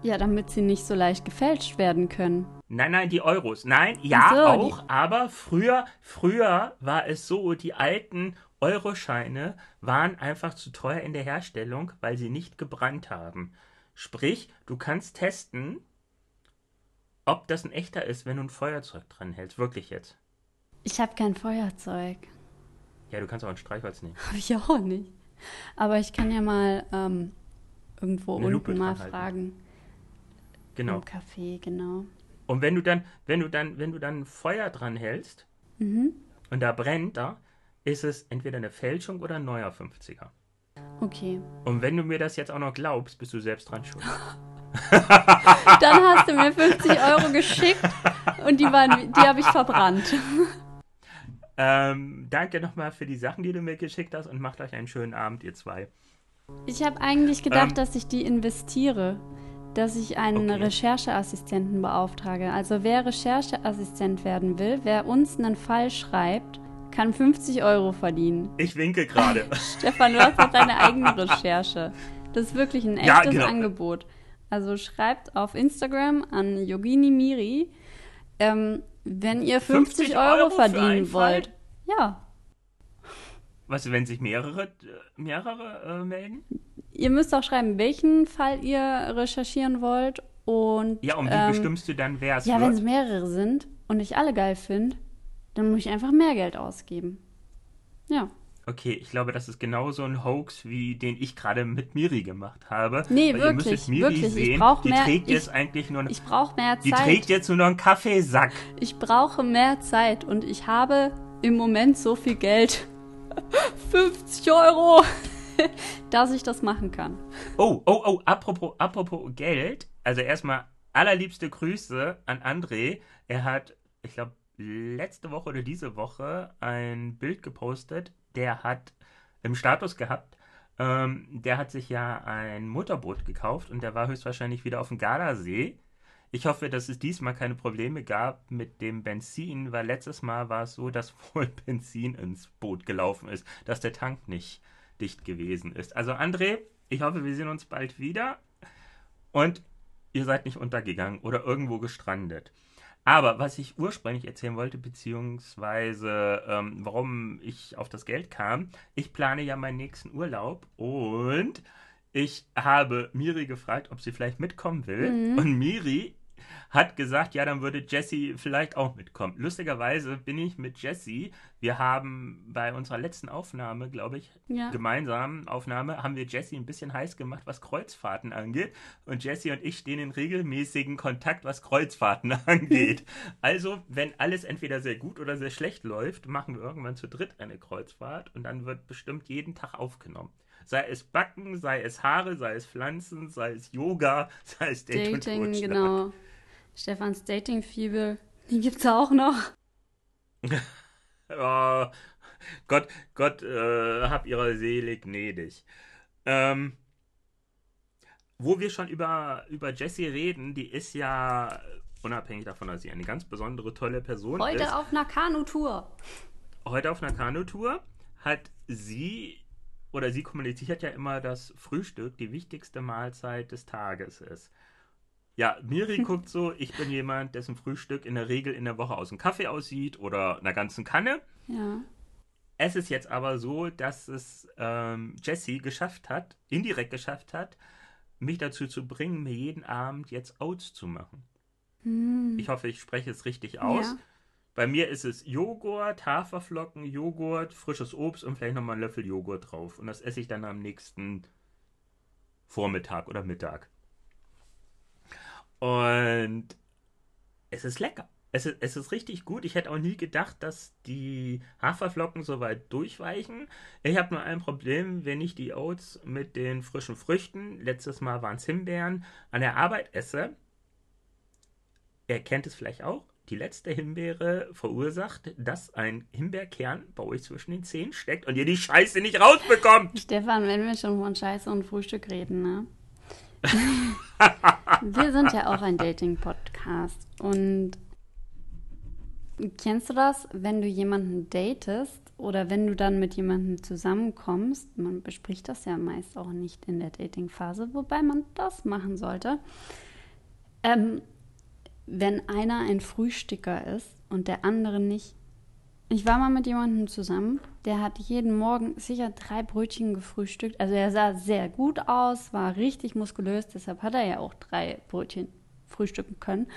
Ja, damit sie nicht so leicht gefälscht werden können. Nein, nein, die Euros. Nein, ja so, auch, aber früher, früher war es so, die alten Euroscheine waren einfach zu teuer in der Herstellung, weil sie nicht gebrannt haben. Sprich, du kannst testen, ob das ein echter ist, wenn du ein Feuerzeug dran hältst. Wirklich jetzt. Ich habe kein Feuerzeug. Ja, du kannst auch ein Streichholz nehmen. Habe ich auch nicht. Aber ich kann ja mal ähm, irgendwo Eine Lupe unten mal halten. fragen. Genau. Im Café, genau. Und wenn du dann, wenn du dann, wenn du dann Feuer dran hältst Mhm. und da brennt da, ist es entweder eine Fälschung oder ein neuer 50er. Okay. Und wenn du mir das jetzt auch noch glaubst, bist du selbst dran schuld. Dann hast du mir 50 Euro geschickt und die, waren, die habe ich verbrannt. Ähm, danke nochmal für die Sachen, die du mir geschickt hast und macht euch einen schönen Abend, ihr zwei. Ich habe eigentlich gedacht, Ähm. dass ich die investiere. Dass ich einen Okay. Rechercheassistenten beauftrage. Also wer Rechercheassistent werden will, wer uns einen Fall schreibt, kann 50 Euro verdienen. Ich winke gerade. Stefan, du hast doch deine eigene Recherche. Das ist wirklich ein echtes Ja, genau. Angebot. Also schreibt auf Instagram an Yogini Miri, ähm, wenn ihr 50, 50 Euro, Euro verdienen wollt. Ja, Was, wenn sich mehrere, äh, mehrere äh, melden? ihr müsst auch schreiben, welchen Fall ihr recherchieren wollt und Ja, und wie ähm, bestimmst du dann, wer es ja, wenn es mehrere sind und ich alle geil finde, dann muss ich einfach mehr Geld ausgeben. Ja. Okay, ich glaube, das ist genauso ein Hoax, wie den ich gerade mit Miri gemacht habe. Nee, Weil wirklich, Ihr müsstet Miri wirklich, ich sehen, brauch die mehr- trägt ich- jetzt eigentlich nur, Ich brauche mehr die Zeit. trägt jetzt nur noch einen Kaffeesack. Ich brauche mehr Zeit und ich habe im Moment so viel Geld. 50 Euro, dass ich das machen kann. Oh, oh, oh, apropos, apropos Geld. Also erstmal allerliebste Grüße an André. Er hat, ich glaube, letzte Woche oder diese Woche ein Bild gepostet. Der hat im Status gehabt, ähm, der hat sich ja ein Motorboot gekauft und der war höchstwahrscheinlich wieder auf dem Gardasee. Ich hoffe, dass es diesmal keine Probleme gab mit dem Benzin, weil letztes Mal war es so, dass wohl Benzin ins Boot gelaufen ist, dass der Tank nicht dicht gewesen ist. Also André, ich hoffe, wir sehen uns bald wieder und ihr seid nicht untergegangen oder irgendwo gestrandet. Aber was ich ursprünglich erzählen wollte, beziehungsweise ähm, warum ich auf das Geld kam, ich plane ja meinen nächsten Urlaub und ich habe Miri gefragt, ob sie vielleicht mitkommen will. Mhm. Und Miri hat gesagt, ja, dann würde Jessie vielleicht auch mitkommen. Lustigerweise bin ich mit Jessie, wir haben bei unserer letzten Aufnahme, glaube ich, Ja. gemeinsamen Aufnahme, haben wir Jessie ein bisschen heiß gemacht, was Kreuzfahrten angeht. Und Jessie und ich stehen in regelmäßigen Kontakt, was Kreuzfahrten angeht. also, wenn alles entweder sehr gut oder sehr schlecht läuft, machen wir irgendwann zu dritt eine Kreuzfahrt und dann wird bestimmt jeden Tag aufgenommen. Sei es Backen, sei es Haare, sei es Pflanzen, sei es Yoga, sei es Date und Dating, Totschlag. genau. Stefans Dating-Fibel, die gibt's auch noch. Oh, Gott, Gott, äh, hab ihrer Seele gnädig. Ähm, wo wir schon über, über Jessie reden, die ist ja, unabhängig davon, dass sie eine ganz besondere, tolle Person Heute ist, auf einer Kanutour. heute auf einer Kanutour, hat sie, oder sie kommuniziert ja immer, dass Frühstück die wichtigste Mahlzeit des Tages ist. Ja, Miri guckt so, ich bin jemand, dessen Frühstück in der Regel in der Woche aus einem Kaffee aussieht oder einer ganzen Kanne. Ja. Es ist jetzt aber so, dass es ähm, Jesse geschafft hat, indirekt geschafft hat, mich dazu zu bringen, mir jeden Abend jetzt Oats zu machen. Hm. Ich hoffe, ich spreche es richtig aus. Ja. Bei mir ist es Joghurt, Haferflocken, Joghurt, frisches Obst und vielleicht nochmal einen Löffel Joghurt drauf. Und das esse ich dann am nächsten Vormittag oder Mittag. Und es ist lecker. Es ist, es ist richtig gut. Ich hätte auch nie gedacht, dass die Haferflocken so weit durchweichen. Ich habe nur ein Problem, wenn ich die Oats mit den frischen Früchten, letztes Mal waren es Himbeeren, an der Arbeit esse. Ihr kennt es vielleicht auch. Die letzte Himbeere verursacht, dass ein Himbeerkern bei euch zwischen den Zähnen steckt und ihr die Scheiße nicht rausbekommt. Stefan, wenn wir schon von Scheiße und Frühstück reden, ne? wir sind ja auch ein Dating-Podcast. Und kennst du das, wenn du jemanden datest oder wenn du dann mit jemandem zusammenkommst? Man bespricht das ja meist auch nicht in der Dating-Phase, wobei man das machen sollte. Ähm, wenn einer ein Frühstücker ist und der andere nicht. Ich war mal mit jemandem zusammen, der hat jeden Morgen sicher drei Brötchen gefrühstückt. Also er sah sehr gut aus, war richtig muskulös, deshalb hat er ja auch drei Brötchen frühstücken können.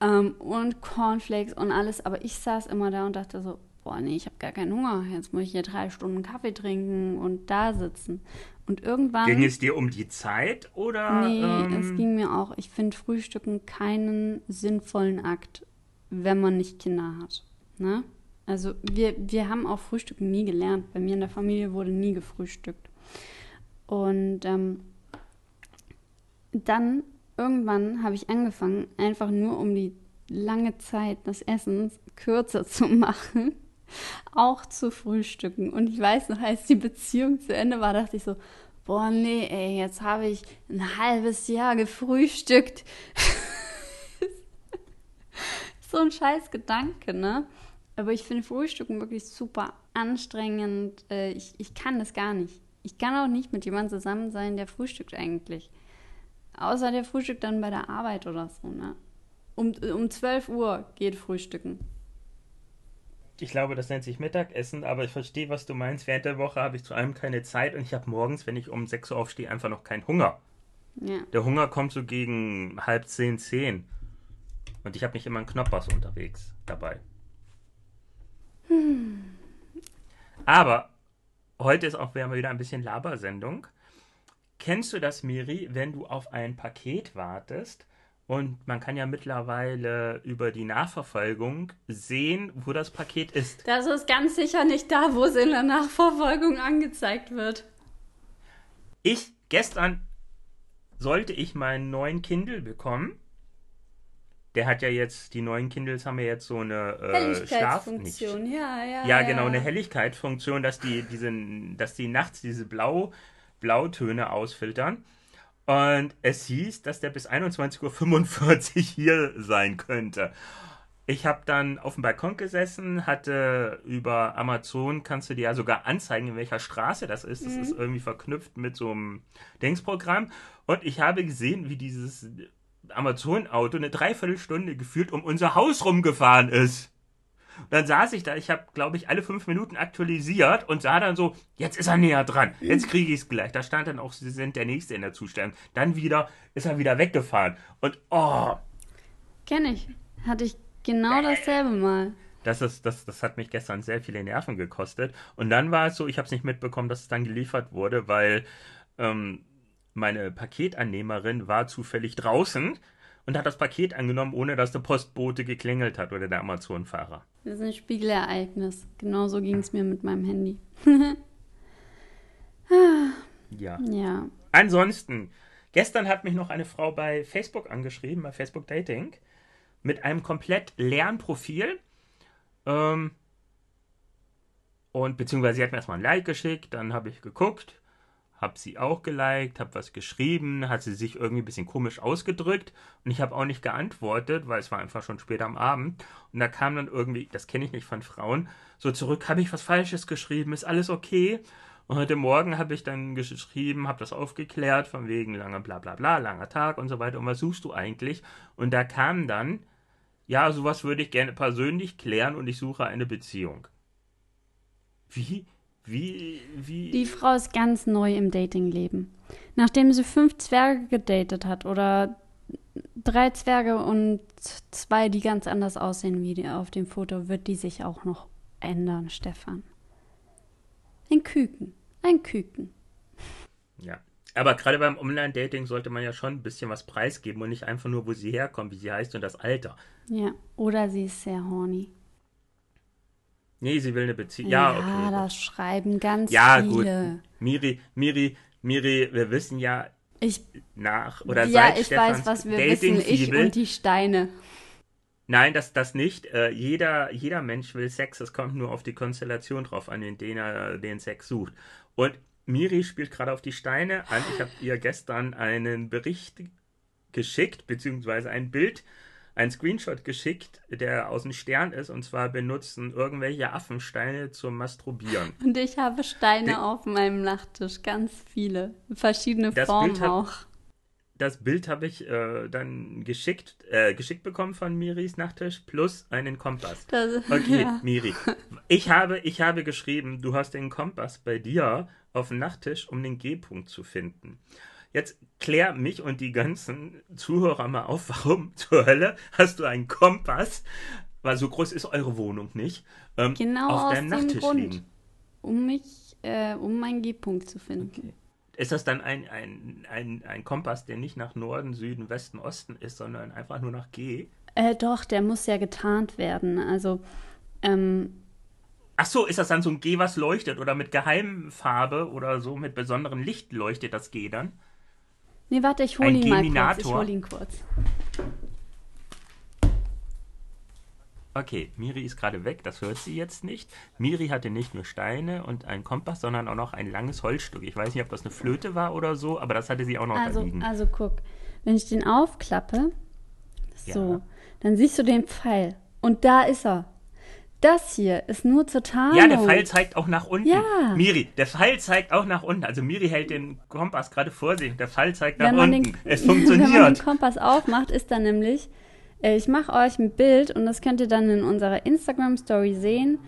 Ähm, und Cornflakes und alles. Aber ich saß immer da und dachte so, boah, nee, ich habe gar keinen Hunger. Jetzt muss ich hier drei Stunden Kaffee trinken und da sitzen. Und irgendwann. Ging es dir um die Zeit oder? Nee, ähm, es ging mir auch. Ich finde Frühstücken keinen sinnvollen Akt, wenn man nicht Kinder hat. Ne? Also wir, wir haben auch Frühstücken nie gelernt. Bei mir in der Familie wurde nie gefrühstückt. Und ähm, dann irgendwann habe ich angefangen, einfach nur um die lange Zeit des Essens kürzer zu machen, auch zu frühstücken. Und ich weiß noch, als die Beziehung zu Ende war, dachte ich so, boah, nee, ey, jetzt habe ich ein halbes Jahr gefrühstückt. so ein scheiß Gedanke, ne? Aber ich finde Frühstücken wirklich super anstrengend. Äh, ich, ich kann das gar nicht. Ich kann auch nicht mit jemandem zusammen sein, der frühstückt eigentlich. Außer der frühstückt dann bei der Arbeit oder so, ne? Um, um 12 Uhr geht Frühstücken. Ich glaube, das nennt sich Mittagessen, aber ich verstehe, was du meinst. Während der Woche habe ich zu allem keine Zeit und ich habe morgens, wenn ich um 6 Uhr aufstehe, einfach noch keinen Hunger. Ja. Der Hunger kommt so gegen halb zehn, zehn. Und ich habe nicht immer einen Knoppers unterwegs dabei. Hm. Aber heute ist auch wieder ein bisschen Labersendung. Kennst du das, Miri, wenn du auf ein Paket wartest und man kann ja mittlerweile über die Nachverfolgung sehen, wo das Paket ist? Das ist ganz sicher nicht da, wo es in der Nachverfolgung angezeigt wird. Ich, gestern sollte ich meinen neuen Kindle bekommen. Der hat ja jetzt, die neuen Kindles haben ja jetzt so eine äh, Helligkeitsfunktion, ja, ja. Ja, genau, eine Helligkeitsfunktion, dass die, diese, dass die nachts diese Blau, Blautöne ausfiltern. Und es hieß, dass der bis 21.45 Uhr hier sein könnte. Ich habe dann auf dem Balkon gesessen, hatte über Amazon, kannst du dir ja sogar anzeigen, in welcher Straße das ist. Das mhm. ist irgendwie verknüpft mit so einem Dingsprogramm. Und ich habe gesehen, wie dieses Amazon-Auto eine Dreiviertelstunde gefühlt um unser Haus rumgefahren ist. Und dann saß ich da, ich habe, glaube ich, alle fünf Minuten aktualisiert und sah dann so, jetzt ist er näher dran, jetzt kriege ich es gleich. Da stand dann auch, Sie sind der Nächste in der Zustellung. Dann wieder ist er wieder weggefahren. Und oh. Kenne ich. Hatte ich genau dasselbe mal. Das, ist, das, das hat mich gestern sehr viele Nerven gekostet. Und dann war es so, ich habe es nicht mitbekommen, dass es dann geliefert wurde, weil ähm, meine Paketannehmerin war zufällig draußen und hat das Paket angenommen, ohne dass der Postbote geklingelt hat oder der Amazon-Fahrer. Das ist ein Spiegelereignis. Genauso ging es mir mit meinem Handy. ja. Ja. Ansonsten, gestern hat mich noch eine Frau bei Facebook angeschrieben, bei Facebook Dating, mit einem komplett leeren Profil. Ähm, und beziehungsweise sie hat mir erstmal ein Like geschickt, dann habe ich geguckt habe sie auch geliked, habe was geschrieben, hat sie sich irgendwie ein bisschen komisch ausgedrückt und ich habe auch nicht geantwortet, weil es war einfach schon spät am Abend und da kam dann irgendwie, das kenne ich nicht von Frauen, so zurück, habe ich was Falsches geschrieben, ist alles okay? Und heute Morgen habe ich dann geschrieben, habe das aufgeklärt, von wegen langer bla bla bla, langer Tag und so weiter. Und was suchst du eigentlich? Und da kam dann, ja, sowas würde ich gerne persönlich klären und ich suche eine Beziehung. Wie? Wie, wie? Die Frau ist ganz neu im Datingleben. Nachdem sie fünf Zwerge gedatet hat oder drei Zwerge und zwei, die ganz anders aussehen wie auf dem Foto, wird die sich auch noch ändern, Stefan. Ein Küken. Ein Küken. Ja. Aber gerade beim Online-Dating sollte man ja schon ein bisschen was preisgeben und nicht einfach nur, wo sie herkommt, wie sie heißt und das Alter. Ja, oder sie ist sehr horny. Nee, sie will eine Beziehung. Ja, ja, okay. Das schreiben ganz ja, viele. Ja, gut. Miri, Miri, Miri, wir wissen ja ich, nach oder ja, seit ich Stefans weiß, was wir wissen. Ich und die Steine. Nein, das, das nicht. Äh, jeder, jeder Mensch will Sex. Es kommt nur auf die Konstellation drauf an, in der er den Sex sucht. Und Miri spielt gerade auf die Steine an. Ich habe ihr gestern einen Bericht geschickt, beziehungsweise ein Bild einen Screenshot geschickt, der aus dem Stern ist, und zwar benutzen irgendwelche Affensteine zum Masturbieren. Und ich habe Steine Den, auf meinem Nachttisch, ganz viele, verschiedene Formen auch. Das Bild habe ich äh, dann geschickt, äh, geschickt bekommen von Miris Nachttisch plus einen Kompass. Das, okay, ja. Miri. Ich habe, ich habe geschrieben, du hast den Kompass bei dir auf dem Nachttisch, um den G-Punkt zu finden. Jetzt klär mich und die ganzen Zuhörer mal auf, warum zur Hölle hast du einen Kompass weil so groß ist eure Wohnung nicht, ähm, Genau auf aus deinem dem Nachttisch Grund. liegen. Um mich, äh, um meinen G-Punkt zu finden. Okay. Ist das dann ein, ein, ein, ein Kompass, der nicht nach Norden, Süden, Westen, Osten ist, sondern einfach nur nach G? Äh, doch, der muss ja getarnt werden. Also, ähm, Ach so, ist das dann so ein G, was leuchtet oder mit Geheimfarbe oder so mit besonderem Licht leuchtet das G dann? Nee, warte, ich hole ihn mal kurz. Ich Geminator? hole ihn kurz. Okay, Miri ist gerade weg, das hört sie jetzt nicht. Miri hatte nicht nur Steine und einen Kompass, sondern auch noch ein langes Holzstück. Ich weiß nicht, ob das eine Flöte war oder so, aber das hatte sie auch noch da Also, liegen. also guck, wenn ich den aufklappe, so, Ja. dann siehst du den Pfeil. Und da ist er. Das hier ist nur zur Tarnung. Ja, der Pfeil zeigt auch nach unten. Ja. Miri, der Pfeil zeigt auch nach unten. Also Miri hält den Kompass gerade vor sich. Der Pfeil zeigt nach wenn man, unten. den, es wenn man den funktioniert. Kompass aufmacht, ist da nämlich, äh, ich mache euch ein Bild und das könnt ihr dann in unserer Instagram-Story sehen.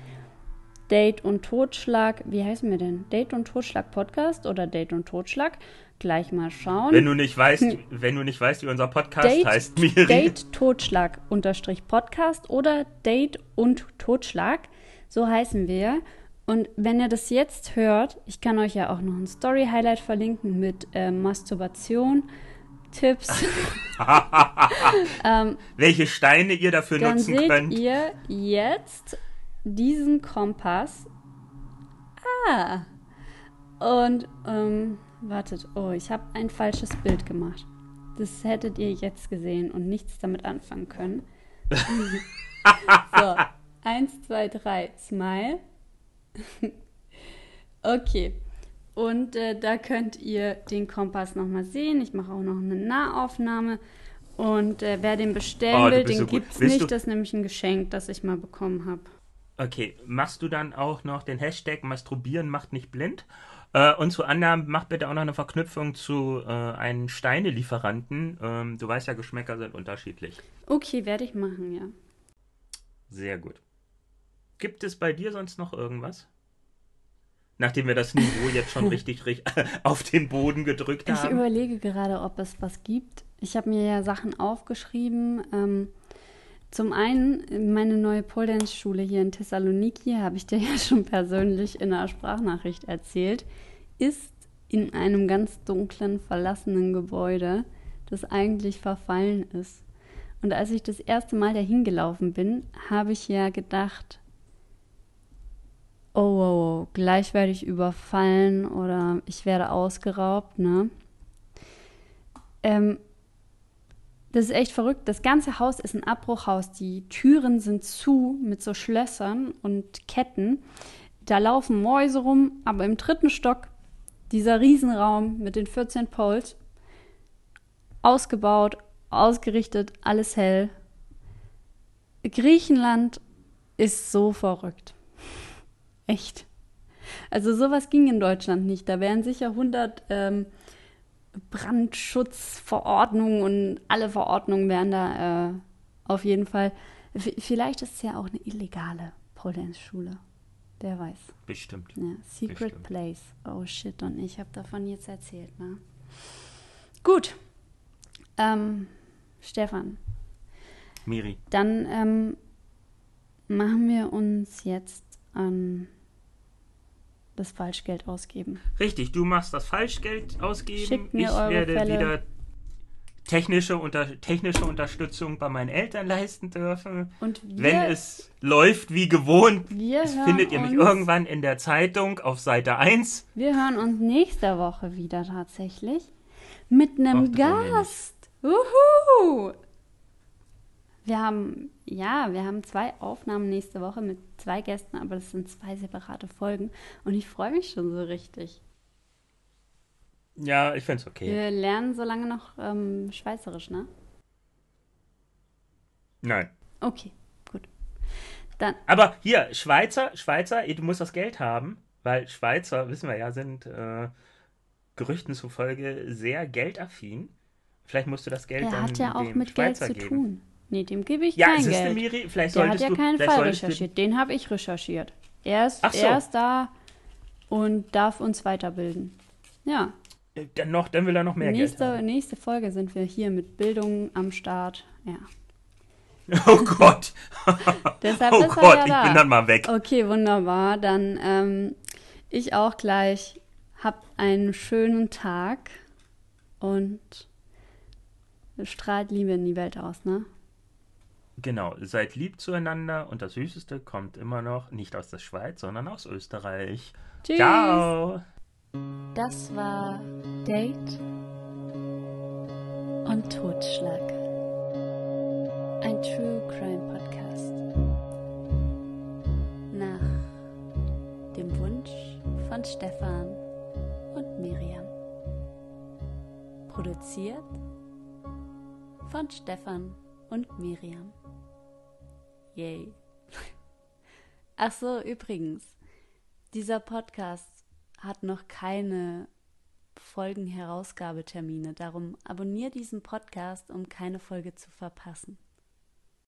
Date und Totschlag, wie heißen wir denn? Date und Totschlag Podcast oder Date und Totschlag? Gleich mal schauen. Wenn du nicht weißt, wenn du nicht weißt, wie unser Podcast Date, heißt, Miri. Date Totschlag unterstrich Podcast oder Date und Totschlag. So heißen wir. Und wenn ihr das jetzt hört, ich kann euch ja auch noch ein Story-Highlight verlinken mit äh, Masturbation, Tipps. welche Steine ihr dafür Dann nutzen seht könnt. ihr jetzt diesen Kompass. Ah. Und, ähm, wartet. Oh, ich habe ein falsches Bild gemacht. Das hättet ihr jetzt gesehen und nichts damit anfangen können. so, eins, zwei, drei, Smile. okay. Und äh, da könnt ihr den Kompass nochmal sehen. Ich mache auch noch eine Nahaufnahme. Und äh, wer den bestellen Oh, will, den so gibt's Willst nicht. du- Das ist nämlich ein Geschenk, das ich mal bekommen habe. Okay, machst du dann auch noch den Hashtag Masturbieren macht nicht blind? Äh, und zu anderen, mach bitte auch noch eine Verknüpfung zu äh, einem Steinelieferanten. Ähm, du weißt ja, Geschmäcker sind unterschiedlich. Okay, werde ich machen, ja. Sehr gut. Gibt es bei dir sonst noch irgendwas? Nachdem wir das Niveau jetzt schon richtig, richtig auf den Boden gedrückt Ich haben. überlege gerade, ob es was gibt. Ich habe mir ja Sachen aufgeschrieben. Ähm, zum einen, meine neue Pole-Dance-Schule hier in Thessaloniki, habe ich dir ja schon persönlich in einer Sprachnachricht erzählt, ist in einem ganz dunklen, verlassenen Gebäude, das eigentlich verfallen ist. Und als ich das erste Mal dahin gelaufen bin, habe ich ja gedacht, oh, oh, oh, gleich werde ich überfallen oder ich werde ausgeraubt, ne? Ähm, das ist echt verrückt. Das ganze Haus ist ein Abbruchhaus. Die Türen sind zu mit so Schlössern und Ketten. Da laufen Mäuse rum, aber im dritten Stock dieser Riesenraum mit den 14 Poles, ausgebaut, ausgerichtet, alles hell. Griechenland ist so verrückt. Echt. Also sowas ging in Deutschland nicht. Da wären sicher 100 ähm, Brandschutzverordnungen und alle Verordnungen wären da äh, auf jeden Fall. V vielleicht ist es ja auch eine illegale Pole Schule. Wer weiß. Bestimmt. Ja, Secret Bestimmt. Place. Oh shit, und ich habe davon jetzt erzählt, ne? Gut. Ähm, Stefan, Miri. dann ähm, machen wir uns jetzt an das Falschgeld ausgeben. Richtig, du machst das Falschgeld ausgeben. Schickt mir ich eure werde Fälle. wieder technische, unter, technische Unterstützung bei meinen Eltern leisten dürfen. Und wir, Wenn es läuft wie gewohnt, findet ihr mich irgendwann in der Zeitung auf Seite 1. Wir hören uns nächste Woche wieder tatsächlich mit einem. Gast. Uhu! Wir haben, ja, wir haben zwei Aufnahmen nächste Woche mit zwei Gästen, aber das sind zwei separate Folgen und ich freue mich schon so richtig. Ja, ich find's okay. Wir lernen so lange noch ähm, Schweizerisch, ne? Nein. Okay, gut. Dann, Aber hier, Schweizer, Schweizer, du musst das Geld haben, weil Schweizer, wissen wir ja, sind äh, Gerüchten zufolge sehr geldaffin. Vielleicht musst du das Geld er dann hat ja auch dem mit Schweizer Geld zu geben. tun. Nee, dem gebe ich Ja, kein Geld. Miri, vielleicht Der hat ja du, keinen Fall recherchiert. Den habe ich recherchiert. Er ist, so. er ist da und darf uns weiterbilden. Ja, Äh, Dann, noch, dann will er noch mehr Geld nächste, haben. nächste Folge sind wir hier mit Bildung am Start. Ja. Oh Gott. Deshalb oh ist Gott, ja ich da. bin dann mal weg. Okay, wunderbar. Dann ähm, ich auch gleich. Habt einen schönen Tag und strahlt Liebe in die Welt aus, ne? Genau, seid lieb zueinander und das Süßeste kommt immer noch nicht aus der Schweiz, sondern aus Österreich. Tschüss. Ciao. Das war Date und Totschlag. Ein True Crime Podcast. Nach dem Wunsch von Stefan und Miriam. Produziert von Stefan und Miriam. Yay. Ach so, übrigens, dieser Podcast hat noch keine Folgenherausgabetermine. Darum abonniere diesen Podcast, um keine Folge zu verpassen.